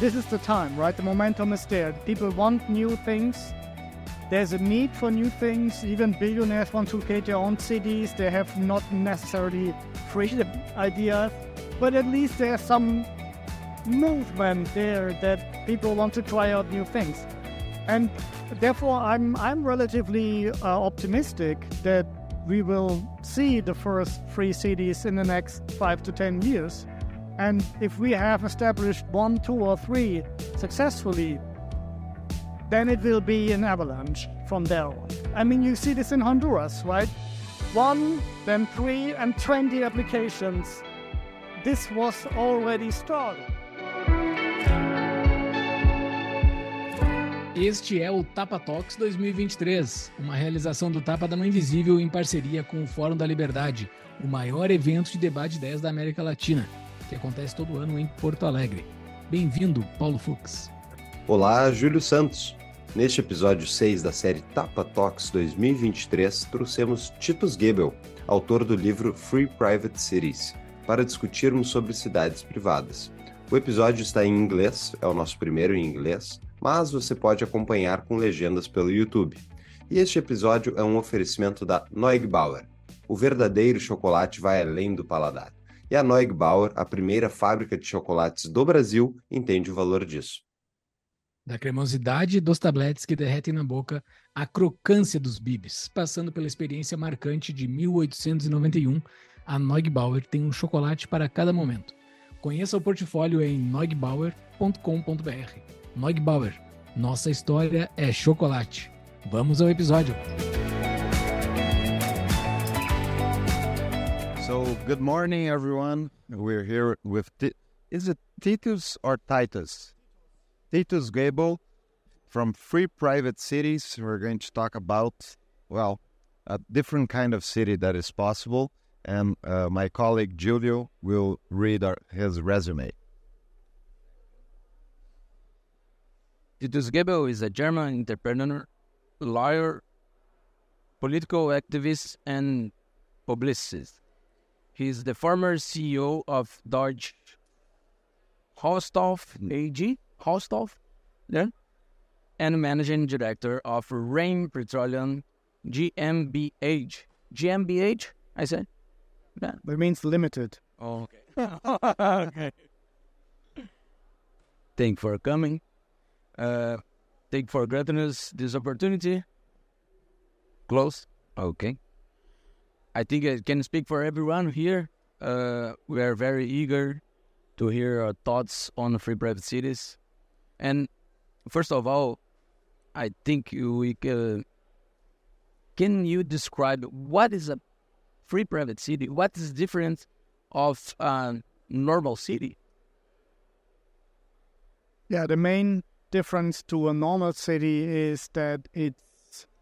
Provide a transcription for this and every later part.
this is the time, right? The momentum is there. People want new things. There's a need for new things. Even billionaires want to create their own cities. They have not necessarily created ideas, but at least there's some movement there that people want to try out new things. And therefore, I'm I'm relatively uh, optimistic that we will see the first free cities in the next five to ten years. And if we have established one, two, or three successfully, then it will be an avalanche from there on. I mean, you see this in Honduras, right? One, then three, and 20 applications. This was already started. Este é o Tapa Talks 2023, uma realização do Tapa da Mão Invisível em parceria com o Fórum da Liberdade, o maior evento de debate de ideias da América Latina, que acontece todo ano em Porto Alegre. Bem-vindo, Paulo Fux. Olá, Júlio Santos. Neste episódio 6 da série Tapa Talks 2023, trouxemos Titus Gebel, autor do livro Free Private Cities, para discutirmos sobre cidades privadas. O episódio está em inglês, é o nosso primeiro em inglês, mas você pode acompanhar com legendas pelo YouTube. E este episódio é um oferecimento da Neugbauer. O verdadeiro chocolate vai além do paladar. E a Neugbauer, a primeira fábrica de chocolates do Brasil, entende o valor disso. Da cremosidade dos tabletes que derretem na boca à crocância dos bibis, passando pela experiência marcante de 1891, a Neugbauer tem um chocolate para cada momento. Conheça o portfólio em neugbauer.com.br. Neugbauer. Nossa história é chocolate. Vamos ao episódio. So, good morning, everyone. We're here with T- is it Titus or Titus? Titus Gebel from Free Private Cities. We're going to talk about well, a different kind of city that is possible, and uh, my colleague Julio will read our, his resume. Titus Gebel is a German entrepreneur, lawyer, political activist, and publicist. He is the former CEO of Deutsche Rohstoff AG, Rohstoff, yeah, and managing director of Rhein Petroleum GmbH. GmbH, I said? Yeah. That means limited. Oh, okay. okay. Thank you for coming uh, take for granted this opportunity. Close. Okay. I think I can speak for everyone here. Uh, we are very eager to hear our thoughts on free private cities. And first of all, I think we can. Can you describe what is a free private city? What is different of a normal city? Yeah, the main difference to a normal city is that it's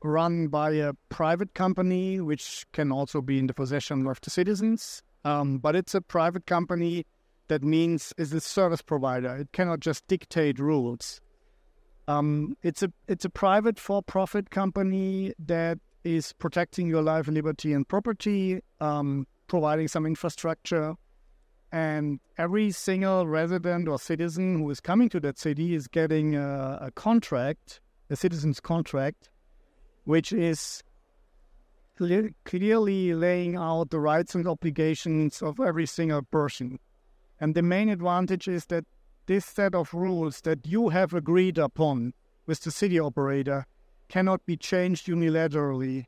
run by a private company, which can also be in the possession of the citizens. Um, but it's a private company that means is a service provider. It cannot just dictate rules. Um, it's a it's a private for-profit company that is protecting your life, liberty, and property, um, providing some infrastructure, and every single resident or citizen who is coming to that city is getting a, a contract, a citizen's contract, which is clear, clearly laying out the rights and obligations of every single person. And the main advantage is that this set of rules that you have agreed upon with the city operator cannot be changed unilaterally,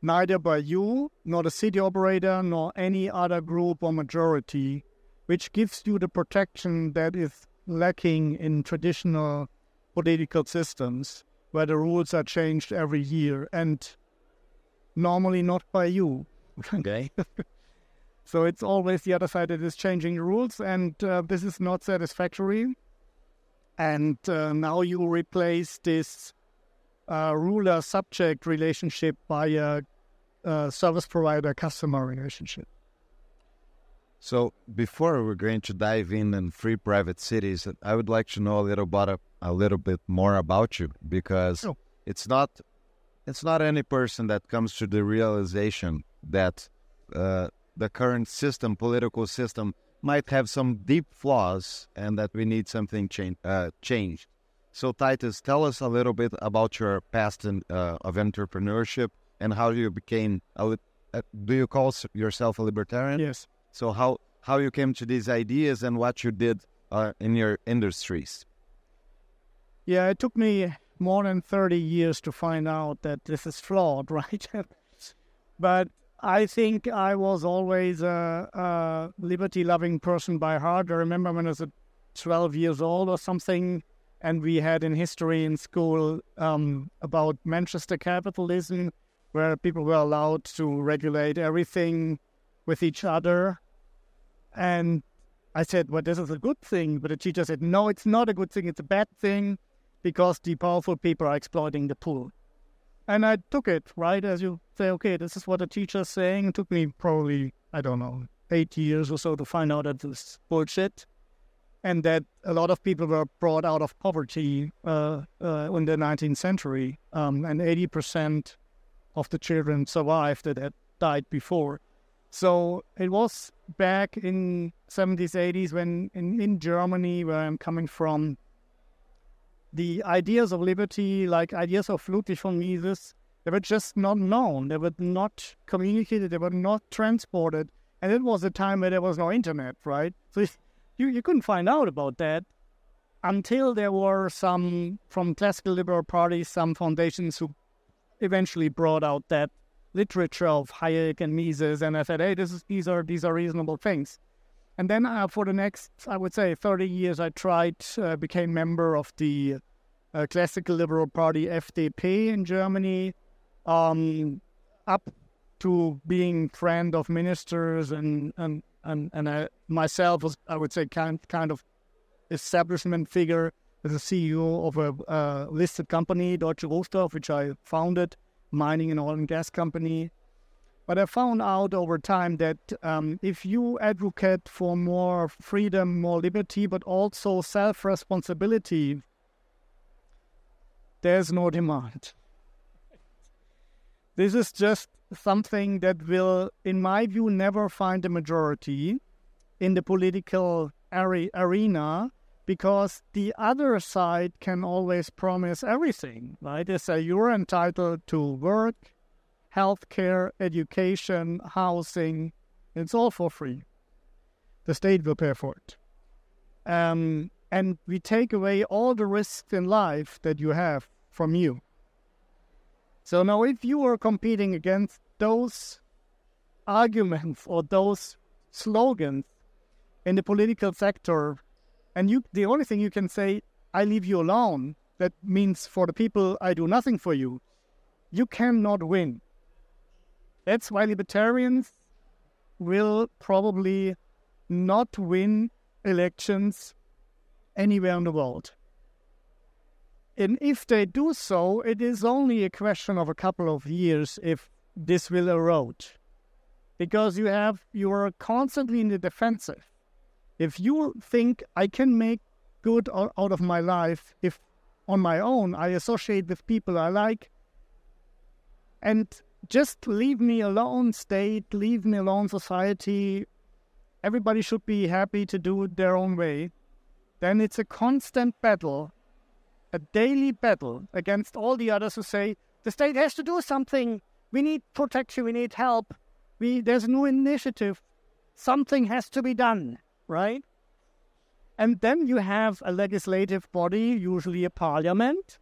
neither by you, nor the city operator, nor any other group or majority which gives you the protection that is lacking in traditional political systems where the rules are changed every year and normally not by you. Okay. so it's always the other side that is changing the rules, and uh, this is not satisfactory. And uh, now you replace this uh, ruler subject relationship by a, a service provider customer relationship. So before we're going to dive in and free private cities, I would like to know a little bit a little bit more about you because oh. it's not it's not any person that comes to the realization that uh, the current system, political system, might have some deep flaws and that we need something change, uh, changed. So, Titus, tell us a little bit about your past in, uh, of entrepreneurship and how you became. A, uh, do you call yourself a libertarian? Yes. So, how how you came to these ideas and what you did uh, in your industries? Yeah, it took me more than 30 years to find out that this is flawed, right? but I think I was always a, a liberty loving person by heart. I remember when I was 12 years old or something, and we had in history in school um, about Manchester capitalism, where people were allowed to regulate everything with each other. And I said, well, this is a good thing. But the teacher said, no, it's not a good thing. It's a bad thing because the powerful people are exploiting the poor. And I took it, right? As you say, okay, this is what the teacher's saying. It took me probably, I don't know, eight years or so to find out that this bullshit. And that a lot of people were brought out of poverty uh, uh, in the 19th century. Um, and 80% of the children survived that had died before. So it was back in 70s, 80s when in, in Germany, where I'm coming from, the ideas of liberty, like ideas of Ludwig von Mises, they were just not known. They were not communicated. They were not transported. And it was a time where there was no internet, right? So you, you couldn't find out about that until there were some from classical liberal parties, some foundations who eventually brought out that literature of Hayek and Mises, and I said, hey, this is, these are these are reasonable things. And then uh, for the next, I would say, 30 years, I tried, uh, became member of the uh, classical liberal party FDP in Germany, um, up to being friend of ministers and and and, and I myself was, I would say, kind kind of establishment figure as a CEO of a listed company, Deutsche Rohstoff, which I founded, mining and oil and gas company. But I found out over time that um, if you advocate for more freedom, more liberty, but also self responsibility, there's no demand. This is just something that will, in my view, never find a majority in the political arena because the other side can always promise everything, right? They say you're entitled to work, healthcare, education, housing. It's all for free. The state will pay for it. Um, and we take away all the risks in life that you have from you. So now, if you are competing against those arguments or those slogans in the political sector, and you, the only thing you can say, I leave you alone, that means for the people, I do nothing for you, you cannot win. That's why libertarians will probably not win elections anywhere in the world. And if they do so, it is only a question of a couple of years if this will erode. Because you have you are constantly in the defensive. If you think I can make good out of my life if on my own I associate with people I like and just leave me alone state, leave me alone society, everybody should be happy to do it their own way, then it's a constant battle a daily battle against all the others who say the state has to do something. We need protection. We need help. We there's a new initiative. Something has to be done, right? And then you have a legislative body, usually a parliament,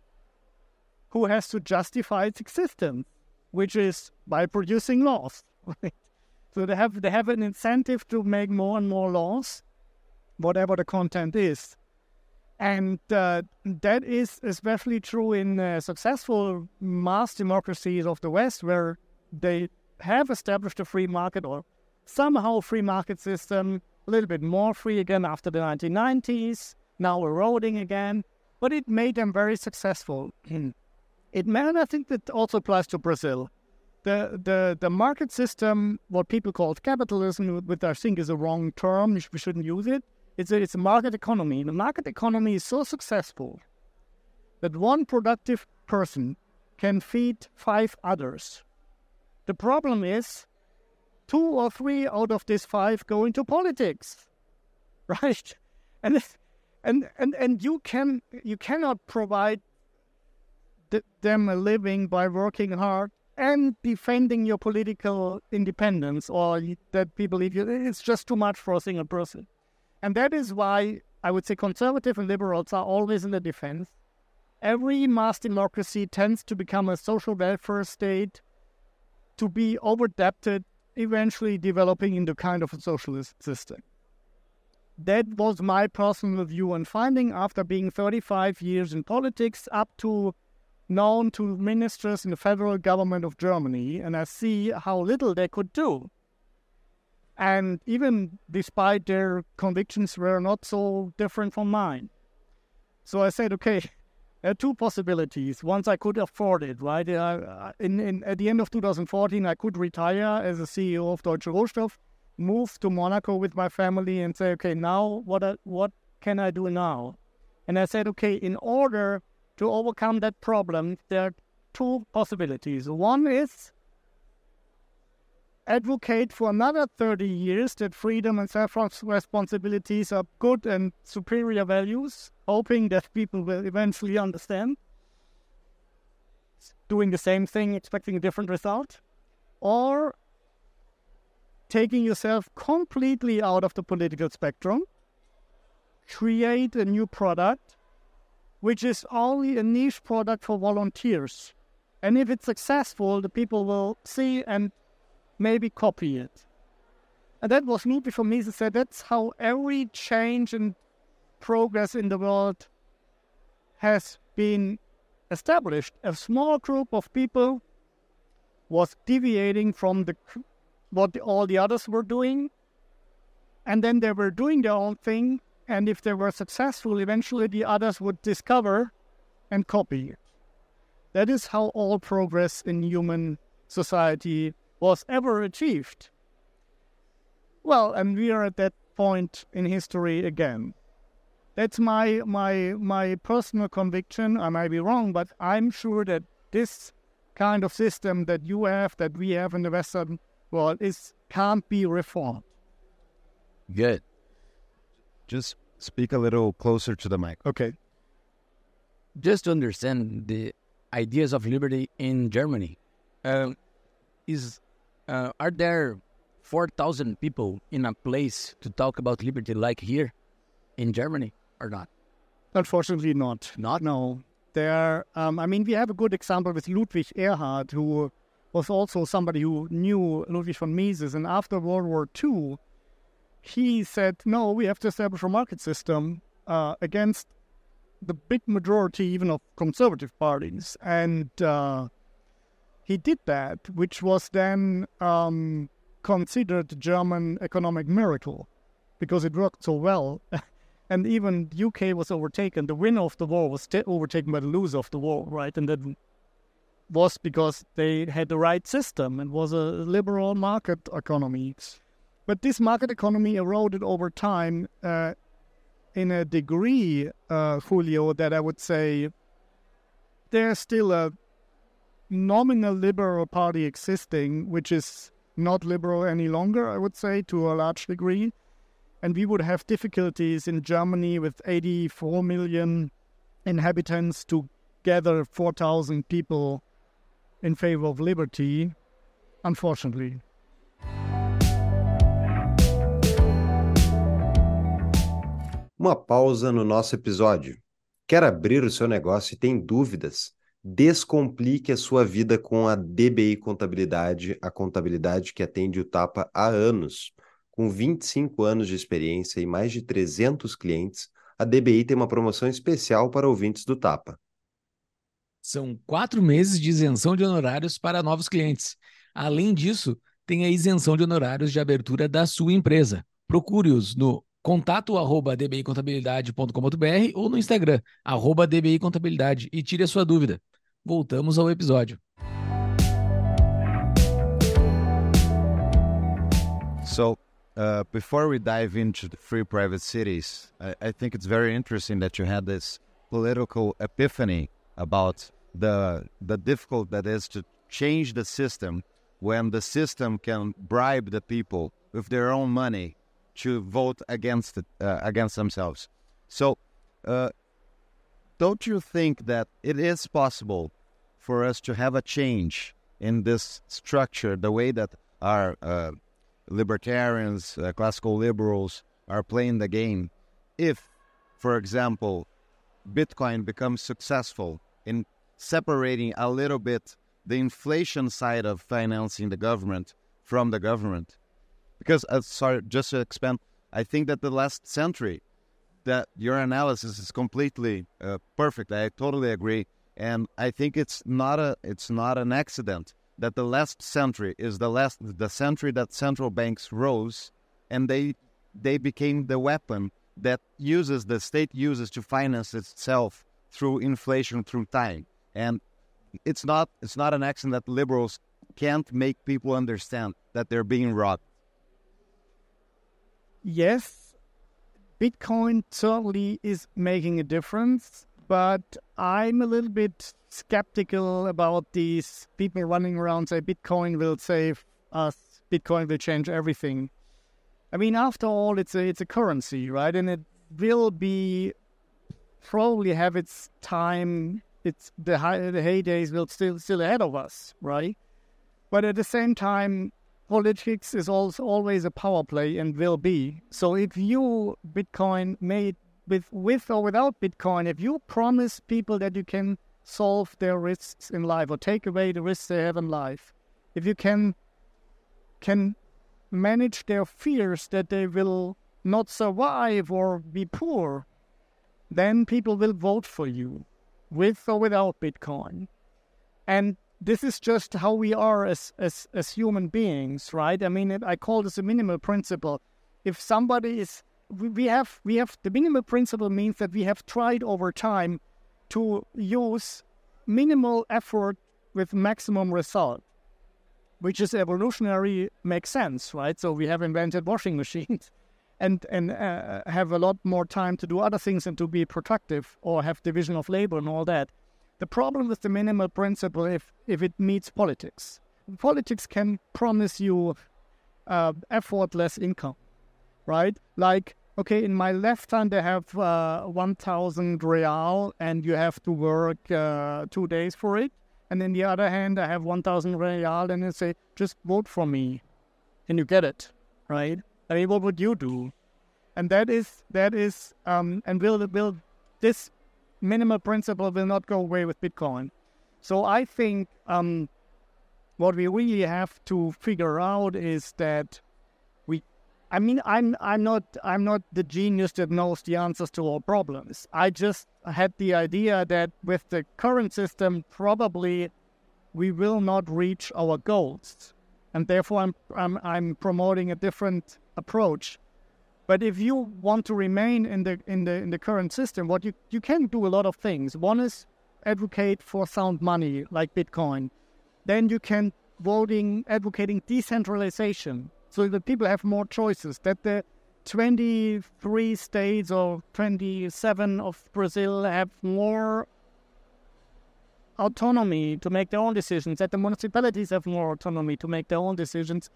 who has to justify its existence, which is by producing laws. Right? So they have they have an incentive to make more and more laws, whatever the content is. And uh, that is especially true in uh, successful mass democracies of the West, where they have established a free market or somehow free market system, a little bit more free again after the 1990s, now eroding again, but it made them very successful. it may, I think that also applies to Brazil. The, the, the market system, what people call capitalism, which I think is a wrong term, we shouldn't use it, it's a, it's a market economy. And The market economy is so successful that one productive person can feed five others. The problem is two or three out of these five go into politics. right? And and and and you can you cannot provide th- them a living by working hard and defending your political independence or that people believe you. It's just too much for a single person, and that is why I would say conservative and liberals are always in the defense. Every mass democracy tends to become a social welfare state, to be overdebted, eventually developing into kind of a socialist system. That was my personal view and finding after being 35 years in politics, up to known to ministers in the federal government of Germany, and I see how little they could do. And even despite their convictions were not so different from mine. So I said, okay, are two possibilities. Once I could afford it, right? Uh, in, in, at the end of 2014, I could retire as a CEO of Deutsche Rohstoff, move to Monaco with my family and say, okay, now what, I, what can I do now? And I said, okay, in order to overcome that problem, there are two possibilities. One is advocate for another 30 years that freedom and self responsibilities are good and superior values, hoping that people will eventually understand. Doing the same thing, expecting a different result. Or taking yourself completely out of the political spectrum, create a new product, which is only a niche product for volunteers. And if it's successful, the people will see and maybe copy it. And that was movie for me to say that's how every change and progress in the world has been established. A small group of people was deviating from the what the, all the others were doing, and then they were doing their own thing. And if they were successful, eventually the others would discover and copy it. That is how all progress in human society was ever achieved. Well, and we are at that point in history again. That's my my my personal conviction. I might be wrong, but I'm sure that this kind of system that you have, that we have in the Western world, is can't be reformed. Good. Just speak a little closer to the mic. Okay. Just to understand the ideas of liberty in Germany, um, is uh, are there 4,000 people in a place to talk about liberty like here in Germany or not? Unfortunately, not. Not? No. There, um, I mean, we have a good example with Ludwig Erhard, who was also somebody who knew Ludwig von Mises. And after World War II, he said, no, we have to establish a market system uh, against the big majority, even of conservative parties. And uh, he did that, which was then um, considered German economic miracle because it worked so well. and even UK was overtaken. The winner of the war was overtaken by the loser of the war, right? And that was because they had the right system and was a liberal market economy. But this market economy eroded over time uh, in a degree, uh, Julio, that I would say there's still a nominal liberal party existing, which is not liberal any longer, I would say, to a large degree. And we would have difficulties in Germany with 84 million inhabitants to gather 4,000 people in favor of liberty, unfortunately. Uma pausa no nosso episódio. Quer abrir o seu negócio e tem dúvidas? Descomplique a sua vida com a DBI Contabilidade, a contabilidade que atende o Tapa há anos. Com 25 anos de experiência e mais de 300 clientes, a DBI tem uma promoção especial para ouvintes do Tapa. São quatro meses de isenção de honorários para novos clientes. Além disso, tem a isenção de honorários de abertura da sua empresa. Procure-os no contato arroba dbicontabilidade.com.br ou no Instagram, arroba dbicontabilidade e tire a sua dúvida. Voltamos ao episódio. So, uh, before we dive into the free private cities, I, I, think it's very interesting that you had this political epiphany about the the difficult that is to change the system when the system can bribe the people with their own money to vote against it uh, against themselves. So, uh, don't you think that it is possible for us to have a change in this structure, the way that our uh, libertarians, uh, classical liberals are playing the game, if, for example, Bitcoin becomes successful in separating a little bit the inflation side of financing the government from the government. Because, uh, sorry, just to expand, I think that the last century, that your analysis is completely uh, perfect. I totally agree, and I think it's not a it's not an accident that the last century is the last the century that central banks rose, and they they became the weapon that uses the state uses to finance itself through inflation through time. And it's not it's not an accident that liberals can't make people understand that they're being robbed. Yes, Bitcoin certainly is making a difference, but I'm a little bit skeptical about these people running around say Bitcoin will save us, Bitcoin will change everything. I mean, after all, it's a it's a currency, right? And it will be probably have its time. It's the high, the heydays will still still ahead of us, right? But at the same time, politics is also always a power play and will be. So if you Bitcoin made with with or without Bitcoin, if you promise people that you can solve their risks in life or take away the risks they have in life, if you can can manage their fears that they will not survive or be poor, then people will vote for you with or without Bitcoin. And this is just how we are as, as, as human beings, right? I mean, I call this a minimal principle. If somebody is, we have, we have, the minimal principle means that we have tried over time to use minimal effort with maximum result which is evolutionary, makes sense, right? So we have invented washing machines, and and uh, have a lot more time to do other things and to be productive or have division of labor and all that. The problem with the minimal principle, if if it meets politics, politics can promise you uh, effortless income, right? Like okay, in my left hand I have uh, one thousand real, and you have to work uh, two days for it and in the other hand, I have 1,000 real and they say, just vote for me. And you get it, right? I mean, what would you do? And that is, that is, um, and will, will this minimal principle will not go away with Bitcoin. So I think um, what we really have to figure out is that we, I mean, I'm I'm not I'm not the genius that knows the answers to all problems. I just had the idea that with the current system, probably we will not reach our goals, and therefore I'm I'm I'm promoting a different approach. But if you want to remain in the in the in the current system, what you you can do a lot of things. One is advocate for sound money like Bitcoin. Then you can voting advocating decentralization so that people have more choices, that the 23 states or 27 of Brazil have more autonomy to make their own decisions, that the municipalities have more autonomy to make their own decisions,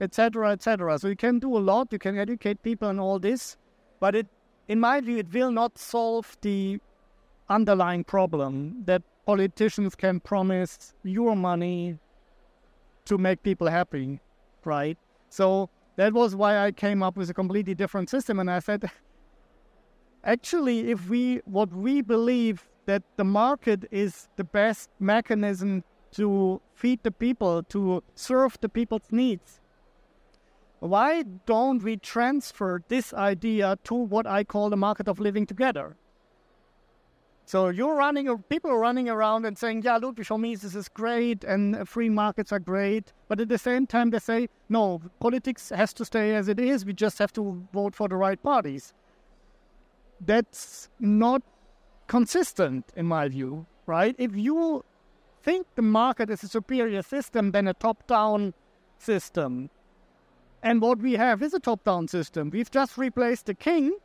etc., etc. So you can do a lot, you can educate people on all this, but it, in my view, it will not solve the underlying problem that politicians can promise your money to make people happy, right? So that was why I came up with a completely different system. And I said, actually, if we, what we believe that the market is the best mechanism to feed the people, to serve the people's needs, why don't we transfer this idea to what I call the market of living together? So you're running, people are running around and saying, yeah, Ludwig von Mises is great and free markets are great. But at the same time, they say, no, politics has to stay as it is. We just have to vote for the right parties. That's not consistent, in my view, right? If you think the market is a superior system than a top down system, and what we have is a top down system, we've just replaced the king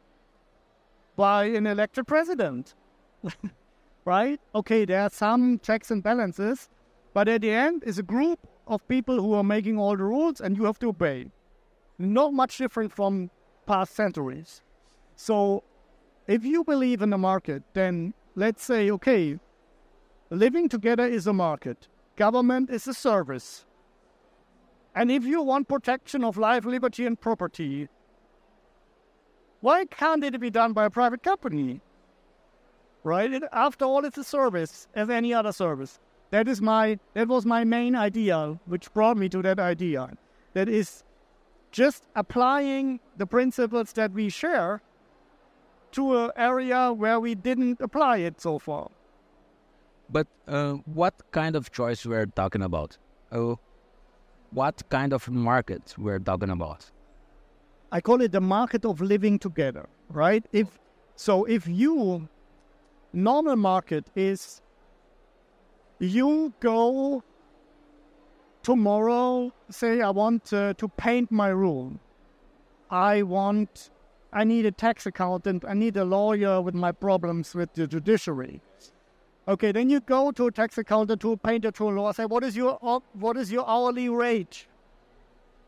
by an elected president right? Okay, there are some checks and balances, but at the end, it's a group of people who are making all the rules and you have to obey, not much different from past centuries. So, if you believe in the market, then let's say, okay, living together is a market, government is a service. And if you want protection of life, liberty, and property, why can't it be done by a private company? Right? It, after all, it's a service as any other service. That is my that was my main idea, which brought me to that idea. That is just applying the principles that we share to an area where we didn't apply it so far. But uh, what kind of choice we're talking about? Uh, what kind of market we're talking about? I call it the market of living together, right? If so, if you normal market is you go tomorrow, say I want uh, to paint my room. I want, I need a tax accountant. I need a lawyer with my problems with the judiciary. Okay, then you go to a tax accountant, to a painter, to a lawyer. Say, what is your what is your hourly rate?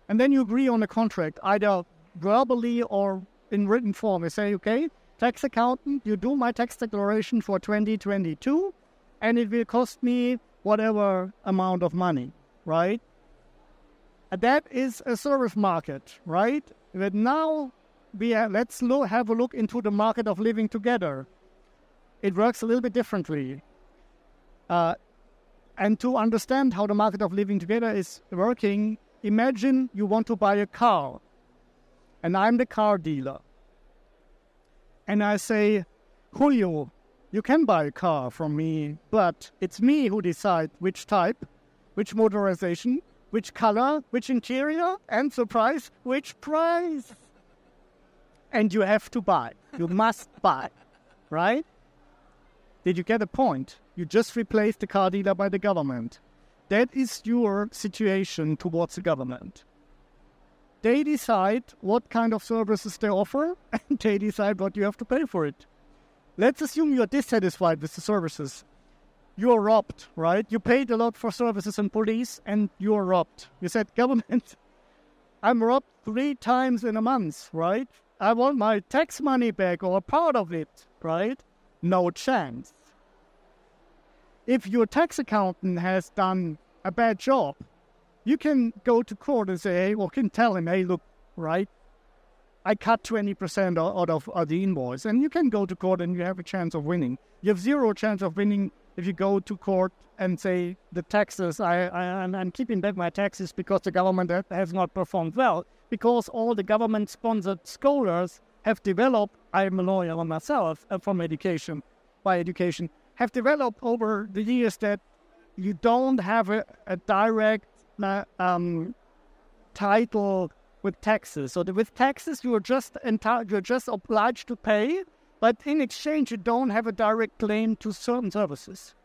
And then you agree on a contract, either verbally or in written form. You say, okay, tax accountant, you do my tax declaration for 2022, and it will cost me whatever amount of money, right? And that is a service market, right? But now we have, let's have a look into the market of living together. It works a little bit differently. Uh, and to understand how the market of living together is working, imagine you want to buy a car and I'm the car dealer. And I say, Julio, you can buy a car from me, but it's me who decide which type, which motorization, which color, which interior, and surprise, which price. And you have to buy. You must buy, right? Did you get a point? You just replaced the car dealer by the government. That is your situation towards the government. They decide what kind of services they offer, and they decide what you have to pay for it. Let's assume you're dissatisfied with the services. You're robbed, right? You paid a lot for services and police, and you're robbed. You said, government, I'm robbed three times in a month, right? I want my tax money back or part of it, right? No chance. If your tax accountant has done a bad job, you can go to court and say, hey, or can tell him, hey, look, right, I cut 20% out of, of the invoice. And you can go to court and you have a chance of winning. You have zero chance of winning if you go to court and say the taxes, I, I, I'm keeping back my taxes because the government has not performed well, because all the government sponsored scholars have developed, I'm a lawyer myself uh, from education, by education, have developed over the years that you don't have a, a direct um, title with taxes. So with taxes, you're just enti- you're just obliged to pay, but in exchange, you don't have a direct claim to certain services.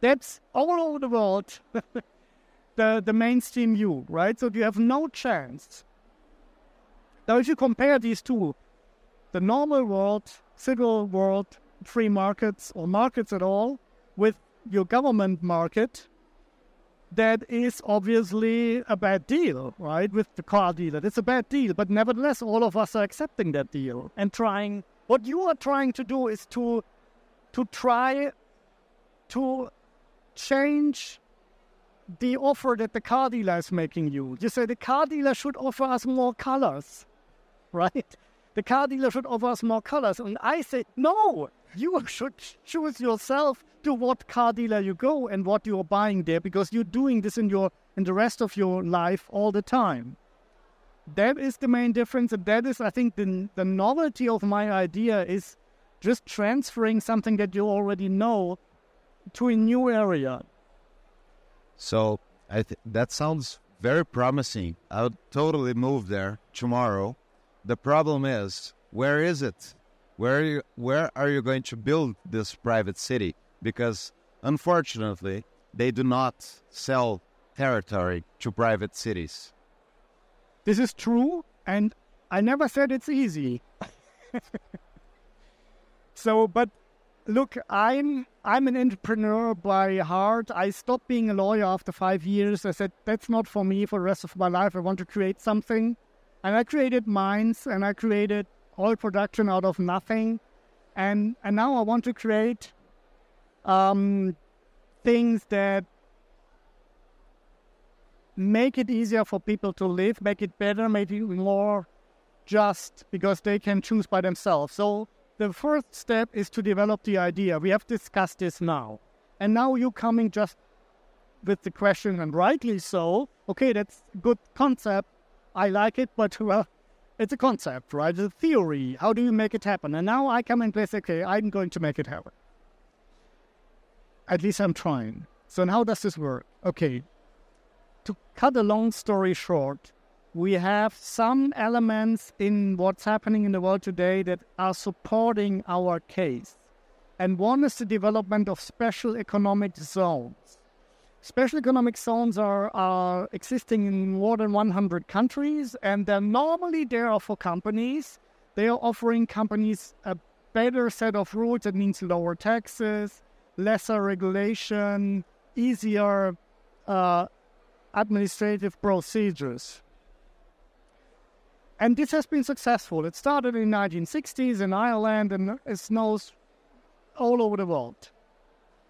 That's all over the world. the the mainstream view, right? So you have no chance. Now, if you compare these two, the normal world, civil world, free markets or markets at all, with your government market, that is obviously a bad deal, right? With the car dealer. It's a bad deal, but nevertheless, all of us are accepting that deal and trying. What you are trying to do is to to try to change the offer that the car dealer is making you. You say the car dealer should offer us more colors, right? The car dealer should offer us more colors. And I say, no, you should choose yourself to what car dealer you go and what you're buying there because you're doing this in your in the rest of your life all the time. That is the main difference, and that is, I think, the the novelty of my idea is just transferring something that you already know to a new area. So I th- that sounds very promising. I would totally move there tomorrow. The problem is, where is it? Where are you, where are you going to build this private city? Because unfortunately, they do not sell territory to private cities. This is true, and I never said it's easy. so, but look, I'm I'm an entrepreneur by heart. I stopped being a lawyer after five years. I said that's not for me for the rest of my life. I want to create something And I created mines and I created oil production out of nothing. And, and now I want to create um, things that make it easier for people to live, make it better, make it more just because they can choose by themselves. So the first step is to develop the idea. We have discussed this now. And now you're coming just with the question, and rightly so. Okay, that's good concept. I like it, but well, it's a concept, right? It's a theory. How do you make it happen? And now I come and say, okay, I'm going to make it happen. At least I'm trying. So, and how does this work? Okay, to cut a long story short, we have some elements in what's happening in the world today that are supporting our case. And one is the development of special economic zones. Special economic zones are, are existing in more than 100 countries, and they're normally there for companies. They are offering companies a better set of rules. That means lower taxes, lesser regulation, easier uh, administrative procedures. And this has been successful. It started in the 1960s in Ireland and it snows all over the world.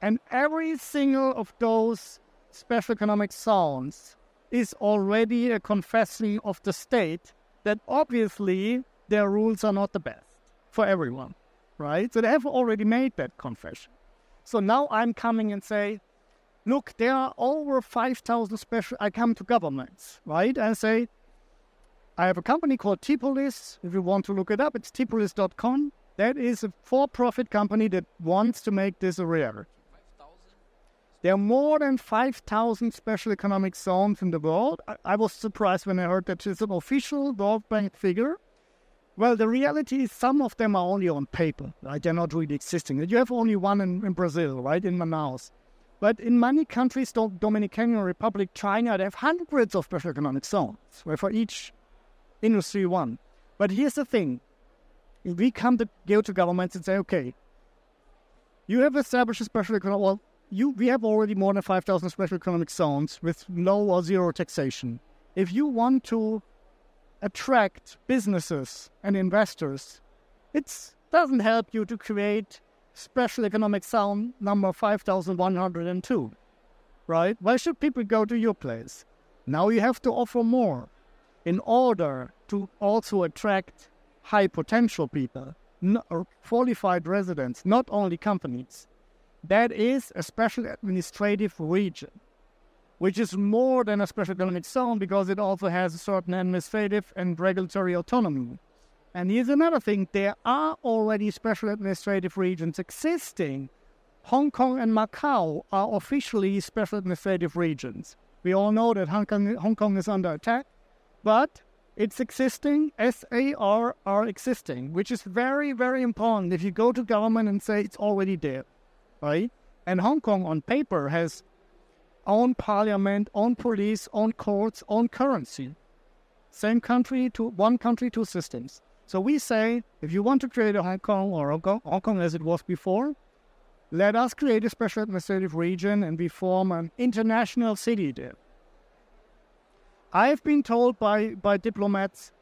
And every single of those special economic zones is already a confession of the state that obviously their rules are not the best for everyone, right? So they have already made that confession. So now I'm coming and say, look, there are over 5,000 special, I come to governments, right? And say, I have a company called Tipolis. If you want to look it up, it's tipolis.com. That is a for-profit company that wants to make this a reality. There are more than 5,000 special economic zones in the world. I, I, was surprised when I heard that it's an official World Bank figure. Well, the reality is some of them are only on paper, right? They're not really existing. You have only one in, in Brazil, right, in Manaus. But in many countries, the Dominican Republic, China, they have hundreds of special economic zones, where for each industry one. But here's the thing. We come to go to governments and say, okay, you have established a special economic, well, you, we have already more than 5,000 special economic zones with low or zero taxation. If you want to attract businesses and investors, it doesn't help you to create special economic zone number 5102, right? Why should people go to your place? Now you have to offer more in order to also attract high potential people, qualified residents, not only companies. That is a special administrative region, which is more than a special economic zone because it also has a certain administrative and regulatory autonomy. And here's another thing there are already special administrative regions existing. Hong Kong and Macau are officially special administrative regions. We all know that Hong Kong, Hong Kong is under attack, but it's existing, SAR are existing, which is very, very important if you go to government and say it's already there, right? And Hong Kong on paper has own parliament, own police, own courts, own currency. Same country, to one country, two systems. So we say, if you want to create a Hong Kong or Hong Kong, as it was before, let us create a special administrative region and we form an international city there. I've been told by, by diplomats,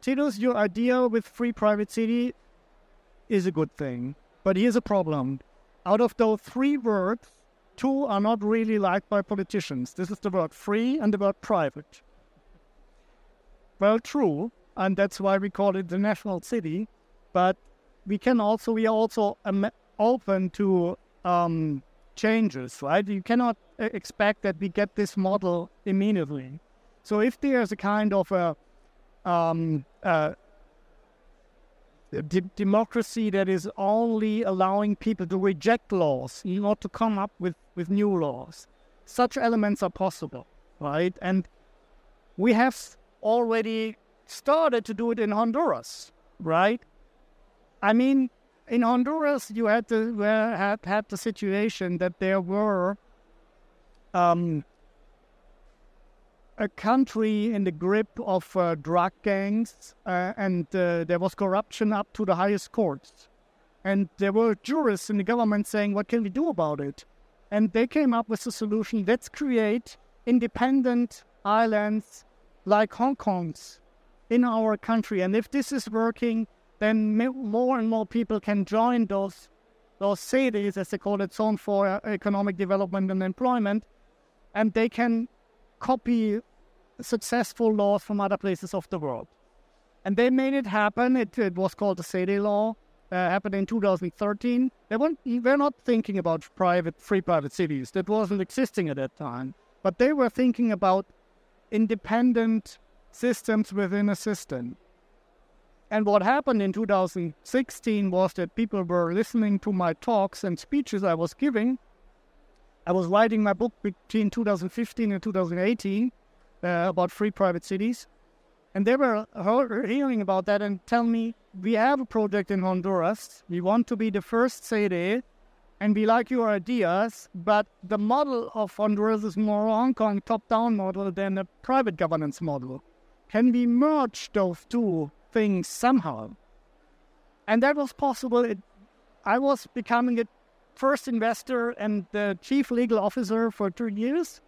Titus, your idea with free private city is a good thing. But here's a problem. Out of those three words, two are not really liked by politicians. This is the word free and the word private. Well, true, and that's why we call it the national city. But we can also we are also open to um, changes, right? You cannot expect that we get this model immediately. So if there's a kind of a, um, a democracy that is only allowing people to reject laws, not to come up with, with new laws, such elements are possible, right? And we have already started to do it in Honduras, right? I mean, in Honduras, you had the had had the situation that there were um, a country in the grip of uh, drug gangs, uh, and uh, there was corruption up to the highest courts. And there were jurists in the government saying, "What can we do about it?" And they came up with a solution: let's create independent islands like Hong Kong's in our country. And if this is working, then more and more people can join those those cities, as they call it, zone for economic development and employment, and they can copy successful laws from other places of the world. And they made it happen. It, it was called the ZEDE law. Uh, happened in 2013. They weren't, were not thinking about private, free private cities. That wasn't existing at that time. But they were thinking about independent systems within a system. And what happened in 2016 was that people were listening to my talks and speeches I was giving. I was writing my book between 2015 and 2018 uh, about free private cities. And they were hearing about that and tell me, we have a project in Honduras. We want to be the first ZEDE and we like your ideas, but the model of Honduras is more Hong Kong top-down model than a private governance model. Can we merge those two things somehow? And that was possible. It, I was becoming a first investor and the chief legal officer for two years,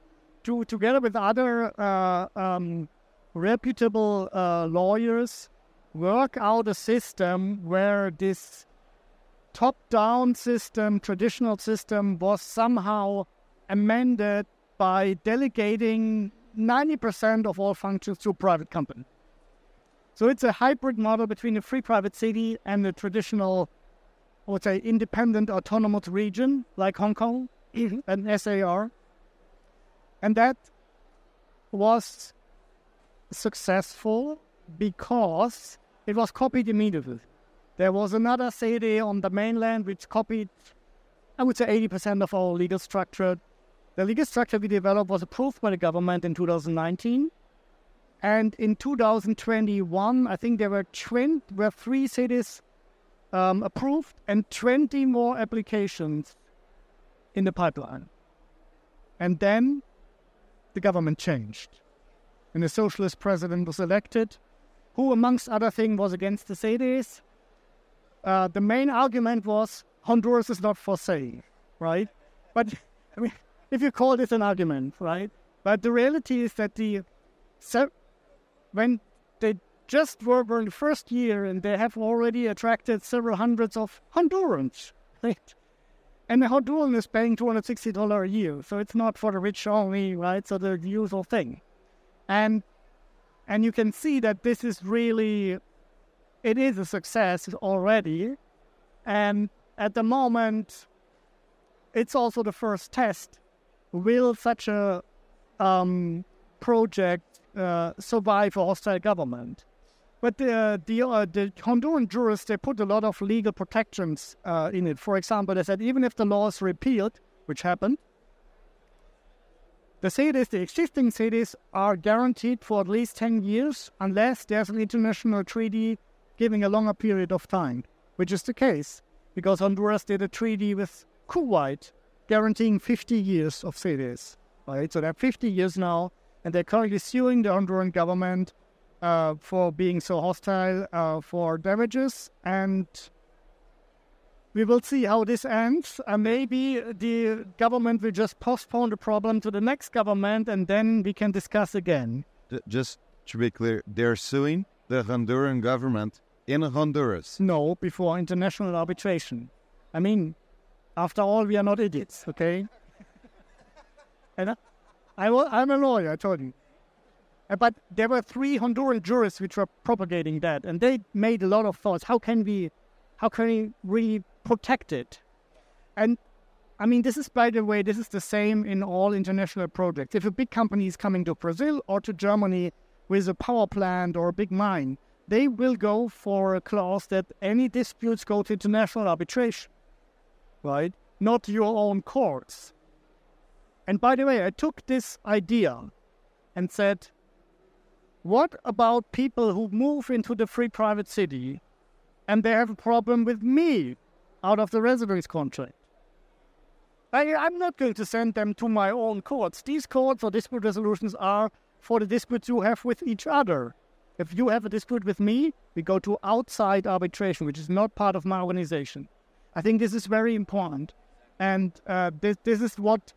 to together with other uh, um, reputable uh, lawyers work out a system where this top-down system, traditional system, was somehow amended by delegating 90% of all functions to a private company. So it's a hybrid model between a free private city and a traditional, I would say, independent autonomous region like Hong Kong, mm-hmm. an SAR. And that was successful because it was copied immediately. There was another city on the mainland which copied, I would say, 80% of our legal structure. The legal structure we developed was approved by the government in 2019. And in 2021, I think there were, 20, were three cities um, approved and 20 more applications in the pipeline. And then the government changed and a socialist president was elected, who, amongst other things, was against the ZEDEs. Uh, the main argument was Honduras is not for sale, right? But I mean, if you call this an argument, right? But the reality is that the so when just were, were in the first year and they have already attracted several hundreds of Hondurans, right? And the Honduran is paying $260 a year, so it's not for the rich only, right? So the usual thing and and you can see that this is really it is a success already and at the moment it's also the first test will such a um, project uh, survive a hostile government but the, the, uh, the Honduran jurists, they put a lot of legal protections uh, in it. For example, they said even if the law is repealed, which happened, the cities, the existing cities, are guaranteed for at least 10 years unless there's an international treaty giving a longer period of time, which is the case because Honduras did a treaty with Kuwait guaranteeing 50 years of cities. Right, so they're 50 years now, and they're currently suing the Honduran government uh, for being so hostile uh, for damages and we will see how this ends. Uh, maybe the government will just postpone the problem to the next government and then we can discuss again. Just to be clear, they're suing the Honduran government in Honduras. No, before international arbitration. I mean, after all, we are not idiots, okay? and I, I, I'm a lawyer, I told you. Uh, but there were three Honduran jurists which were propagating that, and they made a lot of thoughts. How can we, how can we really protected. And I mean, this is, by the way, this is the same in all international projects. If a big company is coming to Brazil or to Germany with a power plant or a big mine, they will go for a clause that any disputes go to international arbitration, right? Not your own courts. And by the way, I took this idea and said, what about people who move into the free private city and they have a problem with me out of the residence contract. I, am not going to send them to my own courts. These courts or dispute resolutions are for the disputes you have with each other. If you have a dispute with me, we go to outside arbitration, which is not part of my organization. I think this is very important. And uh, this, this is what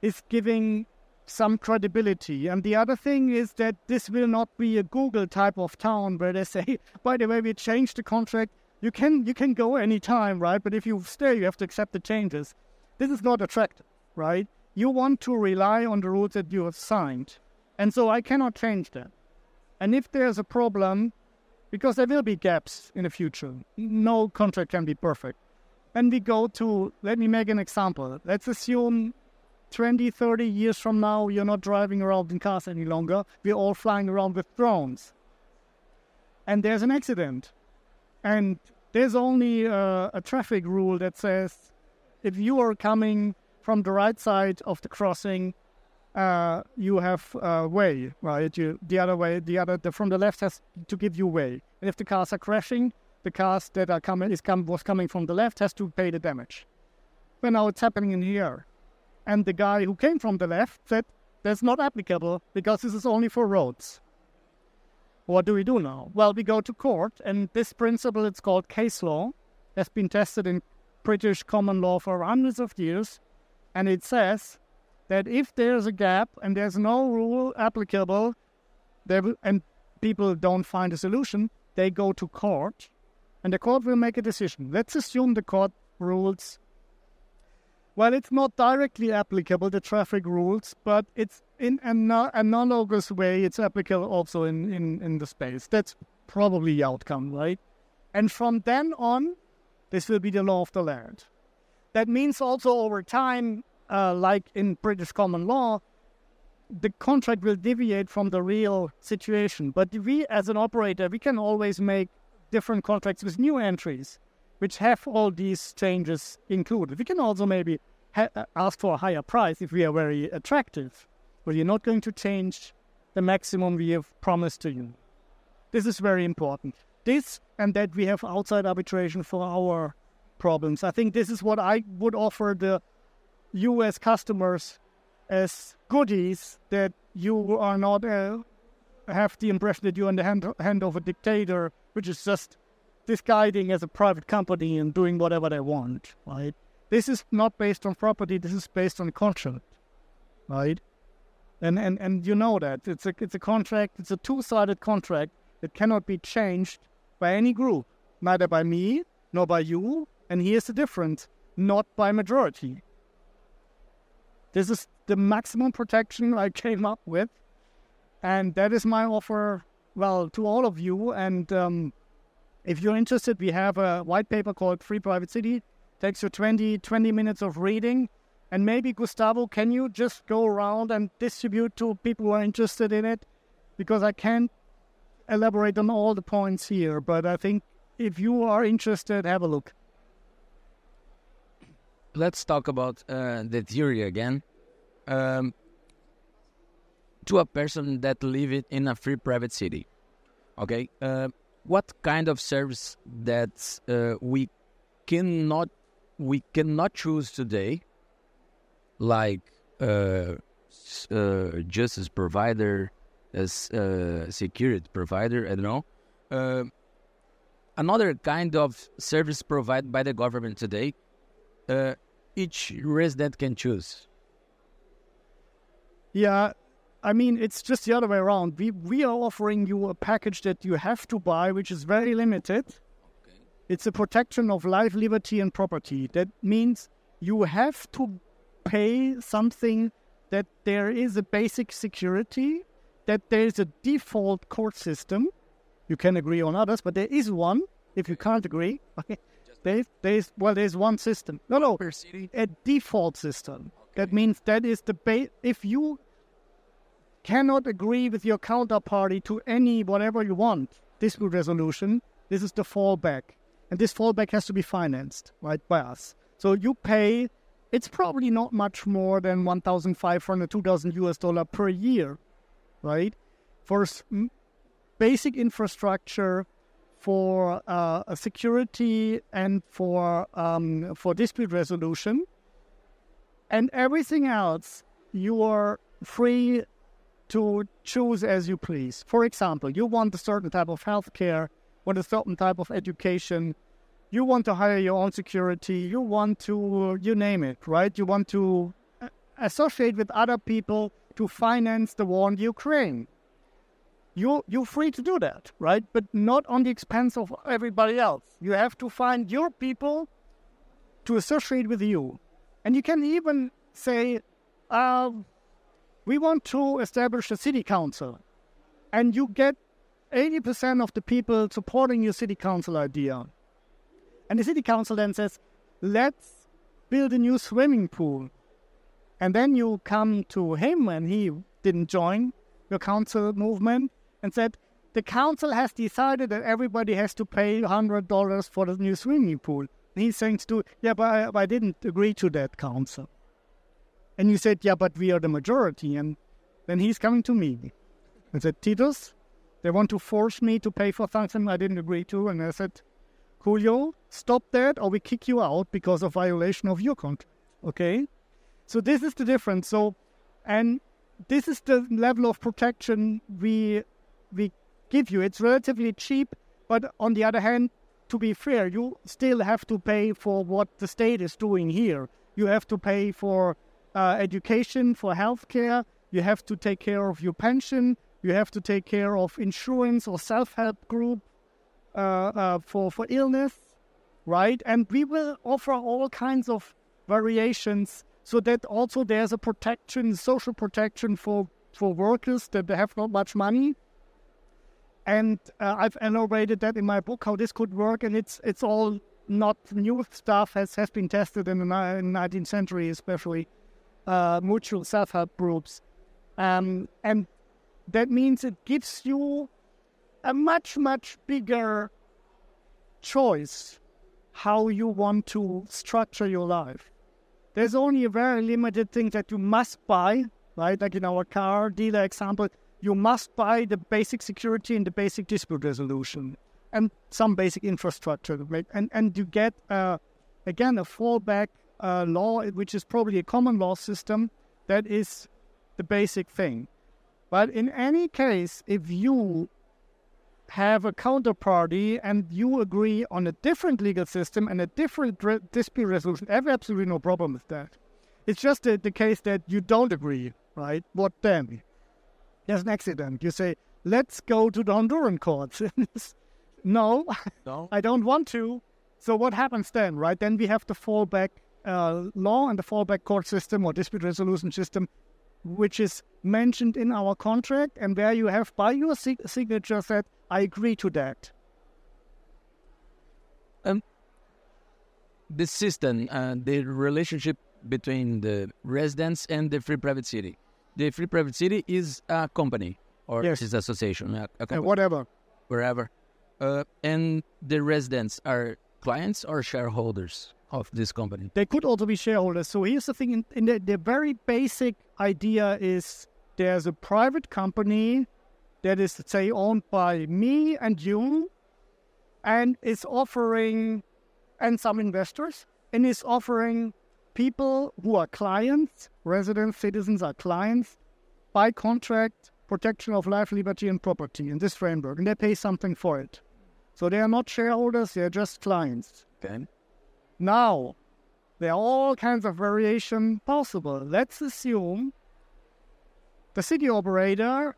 is giving some credibility. And the other thing is that this will not be a Google type of town where they say, by the way, we changed the contract. You can you can go anytime, right? But if you stay, you have to accept the changes. This is not attractive, right? You want to rely on the rules that you have signed. And so I cannot change that. And if there's a problem, because there will be gaps in the future, no contract can be perfect. And we go to, let me make an example. Let's assume 20, 30 years from now, you're not driving around in cars any longer. We're all flying around with drones. And there's an accident. And there's only a, a traffic rule that says if you are coming from the right side of the crossing, uh, you have uh, way, right? You the other way, the other the, from the left has to give you way. And if the cars are crashing, the cars that are coming is come was coming from the left has to pay the damage. But now it's happening in here, and the guy who came from the left said that's not applicable because this is only for roads. What do we do now? Well, we go to court, and this principle, it's called case law, has been tested in British common law for hundreds of years, and it says that if there's a gap and there's no rule applicable, there and people don't find a solution, they go to court, and the court will make a decision. Let's assume the court rules. Well, it's not directly applicable, the traffic rules, but it's in an analogous way, it's applicable also in, in, in the space. That's probably the outcome, right? And from then on, this will be the law of the land. That means also over time, uh, like in British common law, the contract will deviate from the real situation. But we, as an operator, we can always make different contracts with new entries, which have all these changes included. We can also maybe ha- uh, ask for a higher price if we are very attractive, but you're not going to change the maximum we have promised to you. This is very important. This and that we have outside arbitration for our problems. I think this is what I would offer the US customers as goodies that you are not uh, have the impression that you're in the hand, hand of a dictator, which is just disguising as a private company and doing whatever they want, right? This is not based on property. This is based on contract, right? And and and you know that it's a it's a contract. It's a two-sided contract that cannot be changed by any group, neither by me nor by you. And here's the difference: not by majority. This is the maximum protection I came up with, and that is my offer. Well, to all of you. And um, if you're interested, we have a white paper called Free Private City takes you 20, 20 minutes of reading. And maybe, Gustavo, can you just go around and distribute to people who are interested in it? Because I can't elaborate on all the points here, but I think if you are interested, have a look. Let's talk about uh, the theory again. Um, to a person that live it in a free private city, okay, uh, what kind of service that uh, we cannot we cannot choose today, like uh, uh, justice provider, as uh, security provider. I don't know. Uh, another kind of service provided by the government today. Uh, each resident can choose. Yeah, I mean, it's just the other way around. We we are offering you a package that you have to buy, which is very limited Okay. it's a protection of life, liberty, and property. That means you have to pay something that there is a basic security, that there is a default court system. You can agree on others, but there is one. If you can't agree, okay, there's, there's well, there's one system. No, no, a default system. Okay. That means that is the base. If you cannot agree with your counterparty to any whatever you want dispute resolution, this is the fallback and this fallback has to be financed right by us. So you pay. It's probably not much more than 1,500, 2,000 US dollar per year, right? For basic infrastructure, for uh, security, and for um, for dispute resolution, and everything else you are free to choose as you please. For example, you want a certain type of healthcare want a certain type of education, you want to hire your own security, you want to, you name it, right? You want to uh, associate with other people to finance the war in Ukraine. You, you're free to do that, right? But not on the expense of everybody else. You have to find your people to associate with you. And you can even say, uh, we want to establish a city council. And you get 80% of the people supporting your city council idea. And the city council then says, let's build a new swimming pool. And then you come to him, and he didn't join your council movement, and said, the council has decided that everybody has to pay $100 for the new swimming pool. And he's saying to, yeah, but I, I didn't agree to that council. And you said, yeah, but we are the majority. And then he's coming to me and said, Titus, they want to force me to pay for something I didn't agree to. And I said, Julio, stop that or we kick you out because of violation of your contract. Okay? So this is the difference. So, and this is the level of protection we we give you. It's relatively cheap, but on the other hand, to be fair, you still have to pay for what the state is doing here. You have to pay for uh, education, for healthcare. You have to take care of your pension. You have to take care of insurance or self-help group uh, uh, for for illness, right? And we will offer all kinds of variations so that also there's a protection, social protection for for workers that have not much money. And uh, I've elaborated that in my book how this could work, and it's it's all not new stuff has has been tested in the 19th century, especially uh, mutual self-help groups, um, and that means it gives you a much much bigger choice how you want to structure your life. There's only a very limited thing that you must buy, right? Like in our car dealer example, you must buy the basic security and the basic dispute resolution and some basic infrastructure and, and you get, uh, again, a fallback uh, law, which is probably a common law system that is the basic thing. But in any case, if you have a counterparty and you agree on a different legal system and a different re- dispute resolution, I have absolutely no problem with that. It's just the, the case that you don't agree, right? What then? There's an accident. You say, let's go to the Honduran courts. no, No. I don't want to. So what happens then, right? Then we have to fall fallback uh, law and the fallback court system or dispute resolution system, which is mentioned in our contract, and where you have by your sig- signature said, "I agree to that." This system, uh, the relationship between the residents and the free private city. The free private city is a company or Yes. is association, a, a Uh, whatever. wherever. Uh, and the residents are clients or shareholders of this company. They could also be shareholders. So here's the thing: in, in the, the very basic idea is there's a private company that is, say, owned by me and you, and is offering, and some investors, and is offering people who are clients, residents, citizens are clients, by contract, protection of life, liberty, and property in this framework, and they pay something for it. So they are not shareholders; they are just clients. Okay. Now, there are all kinds of variation possible. Let's assume the city operator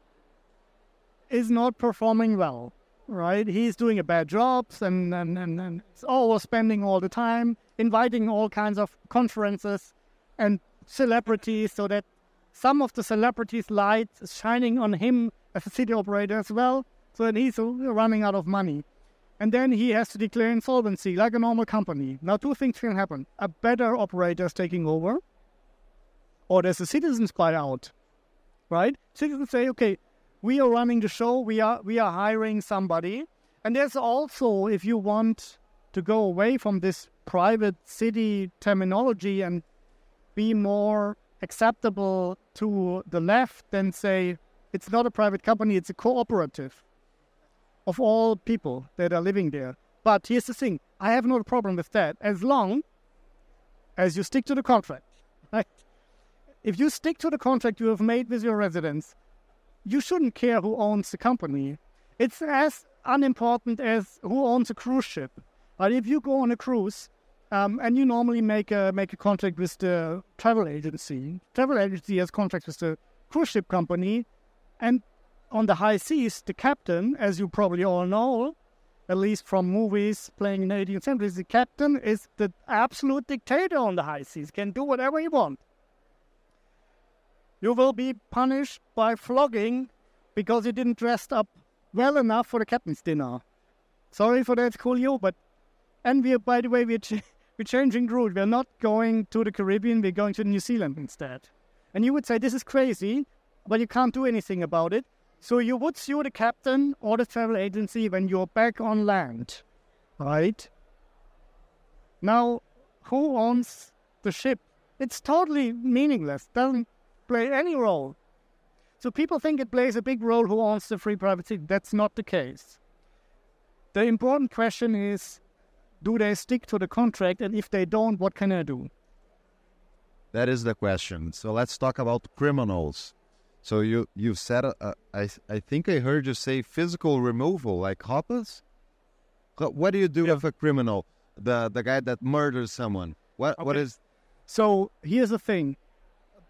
is not performing well, right? He's doing a bad job and, and, and, and is overspending all the time, inviting all kinds of conferences and celebrities so that some of the celebrities' light is shining on him as a city operator as well, so that he's running out of money and then he has to declare insolvency like a normal company. Now, two things can happen: a better operator is taking over, or there's a citizens buyout. Right? Citizens say, "Okay, we are running the show. We are we are hiring somebody." And there's also, if you want to go away from this private city terminology and be more acceptable to the left, then say it's not a private company; it's a cooperative of all people that are living there. But here's the thing I have no problem with that as long as you stick to the contract. Right? If you stick to the contract you have made with your residents, you shouldn't care who owns the company. It's as unimportant as who owns a cruise ship. But if you go on a cruise um, and you normally make a make a contract with the travel agency, travel agency has contracts with the cruise ship company, and on the high seas, the captain, as you probably all know, at least from movies playing in the 18th century, the captain is the absolute dictator on the high seas, can do whatever he wants. You will be punished by flogging because you didn't dress up well enough for the captain's dinner. Sorry for that, Julio, but and we by the way we're, ch- we're changing route. We're not going to the Caribbean. We're going to New Zealand instead. And you would say this is crazy, but you can't do anything about it. So you would sue the captain or the travel agency when you're back on land, right? Now, who owns the ship? It's totally meaningless. Doesn't play any role. So people think it plays a big role who owns the free private. That's not the case. The important question is do they stick to the contract? And if they don't, what can I do? That is the question. So let's talk about criminals. So you you said uh, I I think I heard you say physical removal like Hoppe's. What do you do Yeah. with a criminal? The the guy that murders someone. What what Okay. is So here's the thing.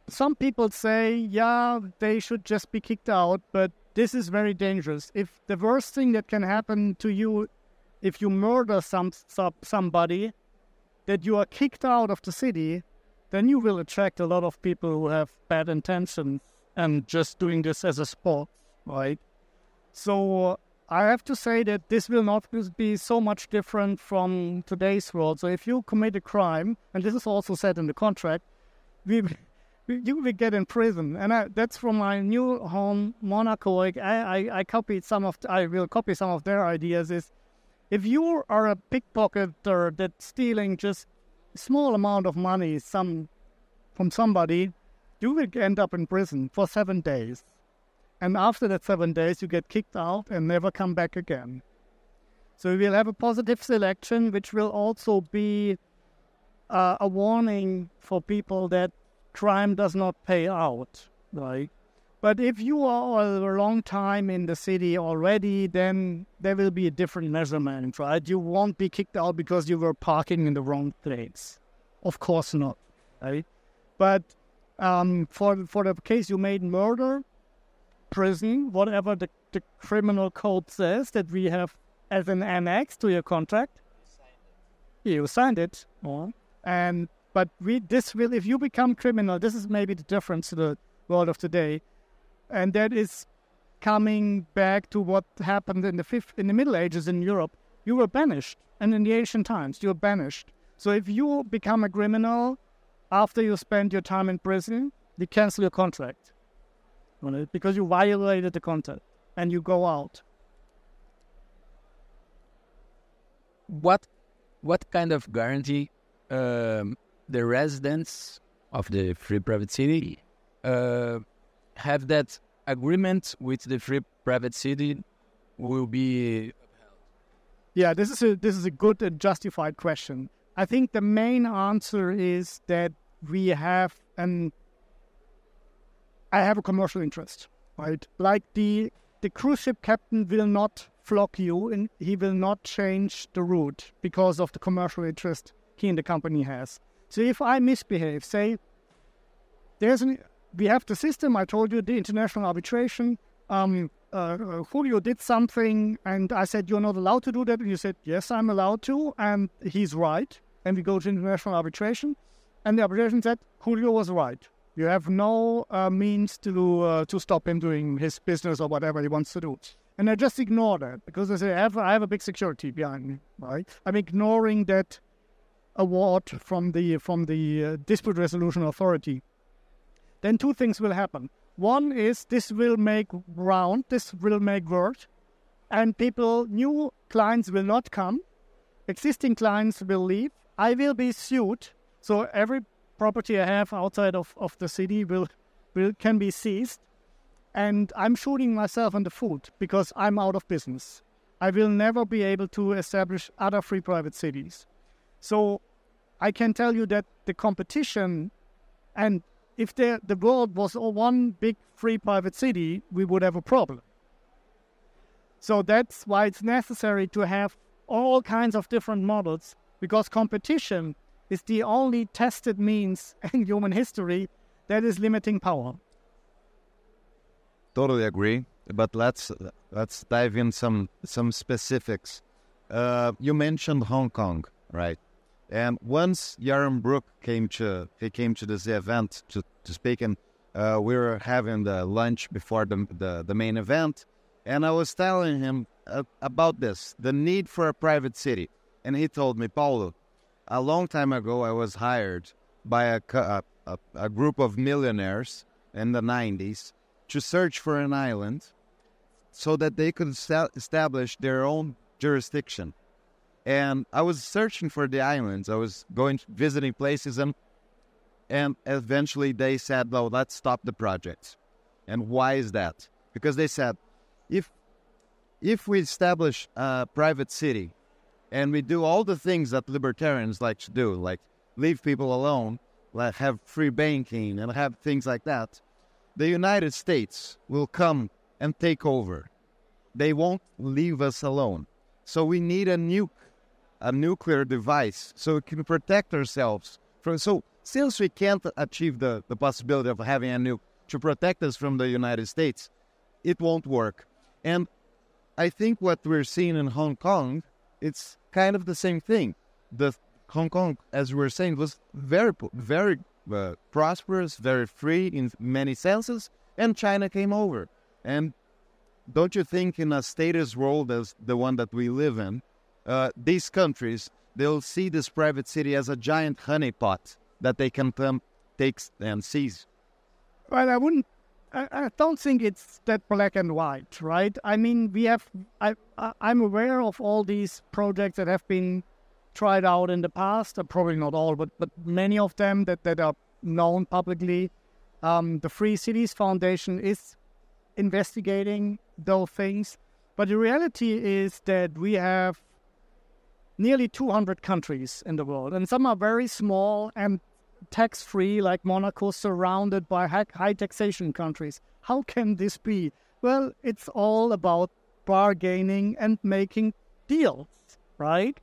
Some people say, yeah, they should just be kicked out, but this is very dangerous. If the worst thing that can happen to you, if you murder some, some somebody, that you are kicked out of the city, then you will attract a lot of people who have bad intentions and just doing this as a sport, right? So I have to say that this will not be so much different from today's world. So if you commit a crime, and this is also said in the contract, we, we you will get in prison. And I, that's from my new home, Monaco. I, I, I copied some of, I will copy some of their ideas. Is if you are a pickpocketer that's stealing just small amount of money, some from somebody, you will end up in prison for seven days. And after that seven days, you get kicked out and never come back again. So we'll have a positive selection, which will also be uh, a warning for people that crime does not pay out, right? But if you are a long time in the city already, then there will be a different measurement, right? You won't be kicked out because you were parking in the wrong place. Of course not, right? But um, for for the case you made murder, prison, whatever the, the criminal code says that we have as an annex to your contract. You signed it. or- And but we this will if you become criminal, this is maybe the difference to the world of today. And that is coming back to what happened in the fifth in the Middle Ages in Europe. You were banished. And in the ancient times, you were banished. So if you become a criminal after you spend your time in prison, they cancel your contract because you violated the contract and you go out. what what kind of guarantee um, the residents of the free private city uh, have that agreement with the free private city will be Yeah, this is a this is a good and justified question. I think the main answer is that we have an I have a commercial interest, right? Like the the cruise ship captain will not flog you and he will not change the route because of the commercial interest he and the company has. So if I misbehave, say there's an we have the system I told you the international arbitration um, uh, uh, Julio did something, and I said, You're not allowed to do that. And you said, Yes, I'm allowed to. And he's right. And we go to international arbitration. And the arbitration said, Julio was right. You have no uh, means to uh, to stop him doing his business or whatever he wants to do. And I just ignore that because I say, I have, I have a big security behind me, right? I'm ignoring that award from the, from the uh, dispute resolution authority. Then two things will happen. One is this will make round, this will make word, and people, new clients will not come. Existing clients will leave. I will be sued. So every property I have outside of, of the city will, will can be seized. And I'm shooting myself in the foot because I'm out of business. I will never be able to establish other free private cities. So I can tell you that the competition and if the, the world was all one big free private city, we would have a problem. So that's why it's necessary to have all kinds of different models because competition is the only tested means in human history that is limiting power. totally agree. But let's let's dive in some some specifics. Uh, you mentioned Hong Kong, right? And once Yaron Brook came to he came to this event to, to speak, and uh, we were having the lunch before the, the, the main event, and I was telling him uh, about this, the need for a private city, and he told me, Paulo, a long time ago I was hired by a, a, a, group of millionaires in the 90s to search for an island so that they could establish their own jurisdiction. And I was searching for the islands. I was going visiting places, and and eventually they said, "Well, let's stop the project." And why is that? Because they said, if if we establish a private city and we do all the things that libertarians like to do, like leave people alone, like have free banking and have things like that, the United States will come and take over. They won't leave us alone. So we need a nuke, a nuclear device, so we can protect ourselves from. So since we can't achieve the, the possibility of having a nuke to protect us from the United States, it won't work. And I think what we're seeing in Hong Kong, it's kind of the same thing. The Hong Kong, as we were saying, was very, very uh, prosperous, very free in many senses, and China came over. And don't you think, in a status world as the one that we live in, uh, these countries they'll see this private city as a giant honeypot that they can come take and seize? Well, I wouldn't. I, I don't think it's that black and white, right? I mean, we have. I, I I'm aware of all these projects that have been tried out in the past. Uh, probably not all, but but many of them that that are known publicly. Um, the Free Cities Foundation is investigating those things. But the reality is that we have nearly 200 countries in the world, and some are very small and tax free, like Monaco, surrounded by high taxation countries. How can this be? Well, it's all about bargaining and making deals, right?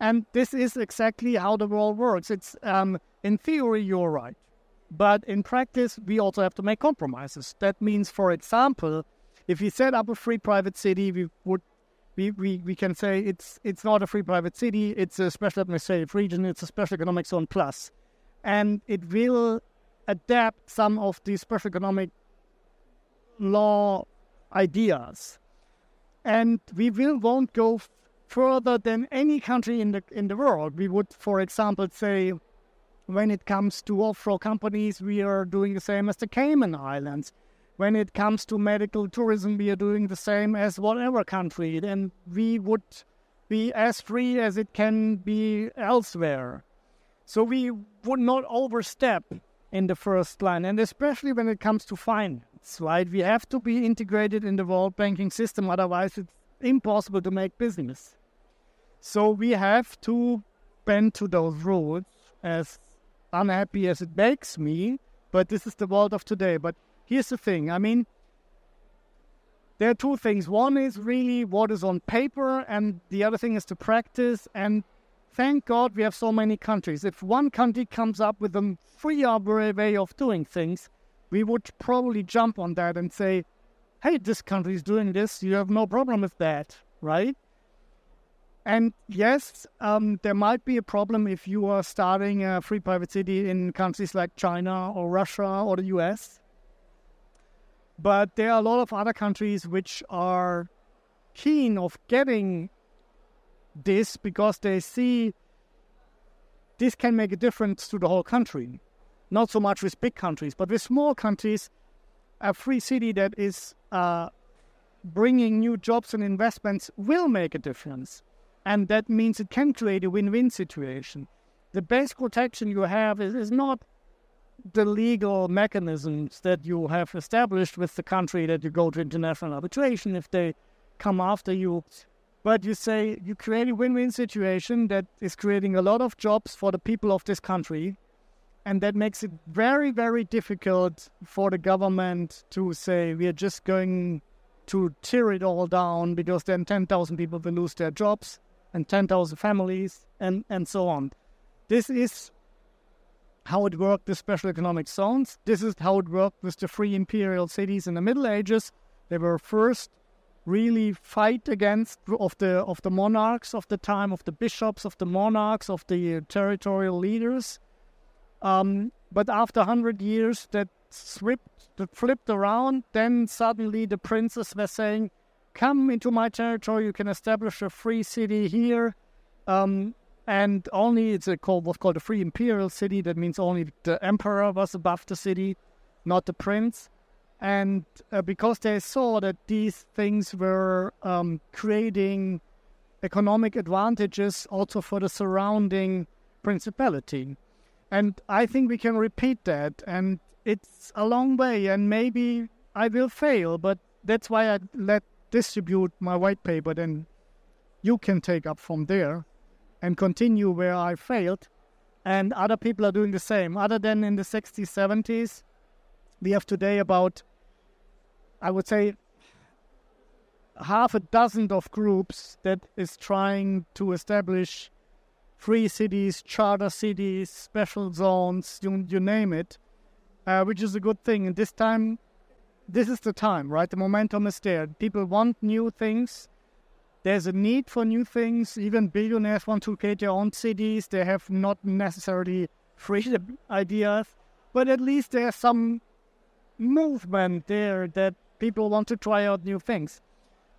And this is exactly how the world works. It's um, in theory, you're right. But in practice, we also have to make compromises. That means, for example, if we set up a free private city, we would we, we, we can say it's it's not a free private city, it's a special administrative region, it's a special economic zone plus. And it will adapt some of the special economic law ideas. And we will won't go further than any country in the in the world. We would, for example, say when it comes to offshore companies, we are doing the same as the Cayman Islands. When it comes to medical tourism, we are doing the same as whatever country. And we would be as free as it can be elsewhere. So we would not overstep in the first line, and especially when it comes to finance, right? We have to be integrated in the world banking system, otherwise, it's impossible to make business. So we have to bend to those rules as unhappy as it makes me, but this is the world of today. But here's the thing I mean, there are two things. One is really what is on paper, and the other thing is to practice. And thank God we have so many countries. If one country comes up with a freer way of doing things, we would probably jump on that and say, hey, this country is doing this. You have no problem with that, right? And yes, um, there might be a problem if you are starting a free private city in countries like China or Russia or the US. But there are a lot of other countries which are keen of getting this because they see this can make a difference to the whole country. Not so much with big countries, but with small countries, a free city that is uh, bringing new jobs and investments will make a difference. And that means it can create a win win situation. The best protection you have is, is not the legal mechanisms that you have established with the country that you go to international arbitration if they come after you. But you say you create a win win situation that is creating a lot of jobs for the people of this country. And that makes it very, very difficult for the government to say we are just going to tear it all down because then 10,000 people will lose their jobs and 10,000 families and, and so on. This is how it worked with special economic zones. This is how it worked with the free imperial cities in the Middle Ages. They were first really fight against of the of the monarchs of the time, of the bishops, of the monarchs, of the territorial leaders. Um, but after hundred years, that slipped, that flipped around. Then suddenly the princes were saying, "Come into my territory. You can establish a free city here." Um, and only it's a called what's called a free imperial city. That means only the emperor was above the city, not the prince. And uh, because they saw that these things were um, creating economic advantages also for the surrounding principality. And I think we can repeat that. And it's a long way, and maybe I will fail, but that's why I let distribute my white paper. Then you can take up from there and continue where I failed. And other people are doing the same. Other than in the 60s, 70s, we have today about, I would say, half a dozen of groups that is trying to establish free cities, charter cities, special zones, you, you name it, uh, which is a good thing. And this time, this is the time, right? The momentum is there. People want new things. There's a need for new things. Even billionaires want to create their own cities. They have not necessarily free ideas, but at least there's some movement there that people want to try out new things.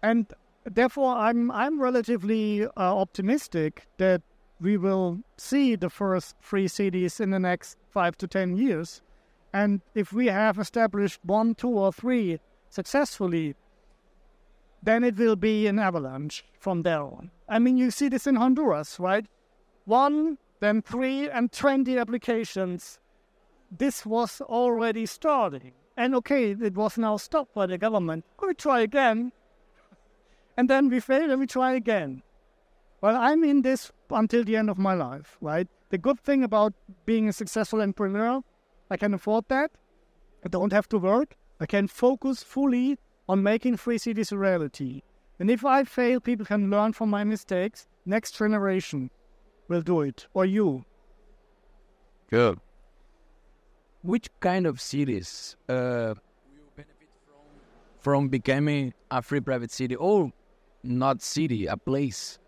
And therefore, I'm I'm relatively uh, optimistic that we will see the first three cities in the next five to ten years. And if we have established one, two, or three successfully, then it will be an avalanche from there on. I mean, you see this in Honduras, right? One, then three, and 20 applications. This was already starting. And okay, it was now stopped by the government. We try again. And then we fail and we try again. Well, I'm in this until the end of my life, right? The good thing about being a successful entrepreneur, I can afford that. I don't have to work. I can focus fully on making free cities a reality. And if I fail, people can learn from my mistakes. Next generation will do it, or you. Good. Which kind of cities uh, benefit from from becoming a free private city, or not city, a place?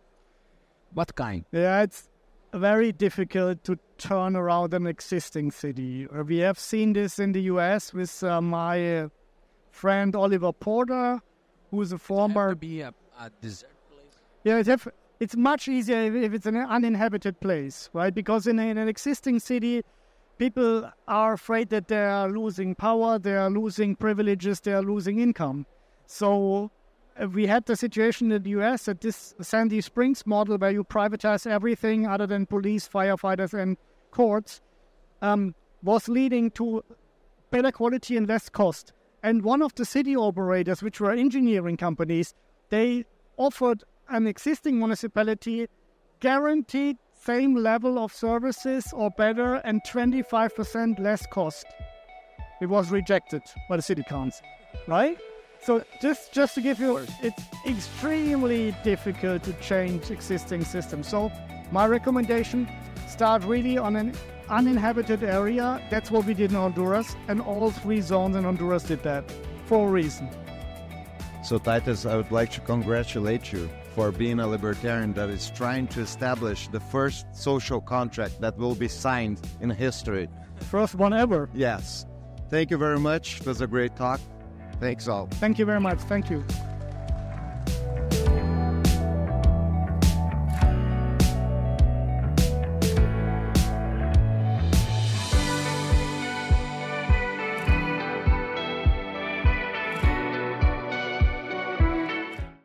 What kind? Yeah, it's very difficult to turn around an existing city. Uh, We have seen this in the US with uh, my uh, friend Oliver Porter, who's a former. be a, a desert place. Yeah, it's, it's much easier if, if it's an uninhabited place, right? Because in, in an existing city, people are afraid that they are losing power, they are losing privileges, they are losing income. So uh, we had the situation in the US at this Sandy Springs model where you privatize everything other than police, firefighters, and courts, um, was leading to better quality and less cost. And one of the city operators, which were engineering companies, they offered an existing municipality guaranteed same level of services or better and 25% less cost. It was rejected by the city council, right? So just just to give you, it's extremely difficult to change existing systems. So my recommendation: start really on an uninhabited area. That's what we did in Honduras, and all three zones in Honduras did that for a reason. So, Titus, I would like to congratulate you for being a libertarian that is trying to establish the first social contract that will be signed in history. First one ever. Yes. Thank you very much. It was a great talk. Thanks all. Thank you very much. Thank you.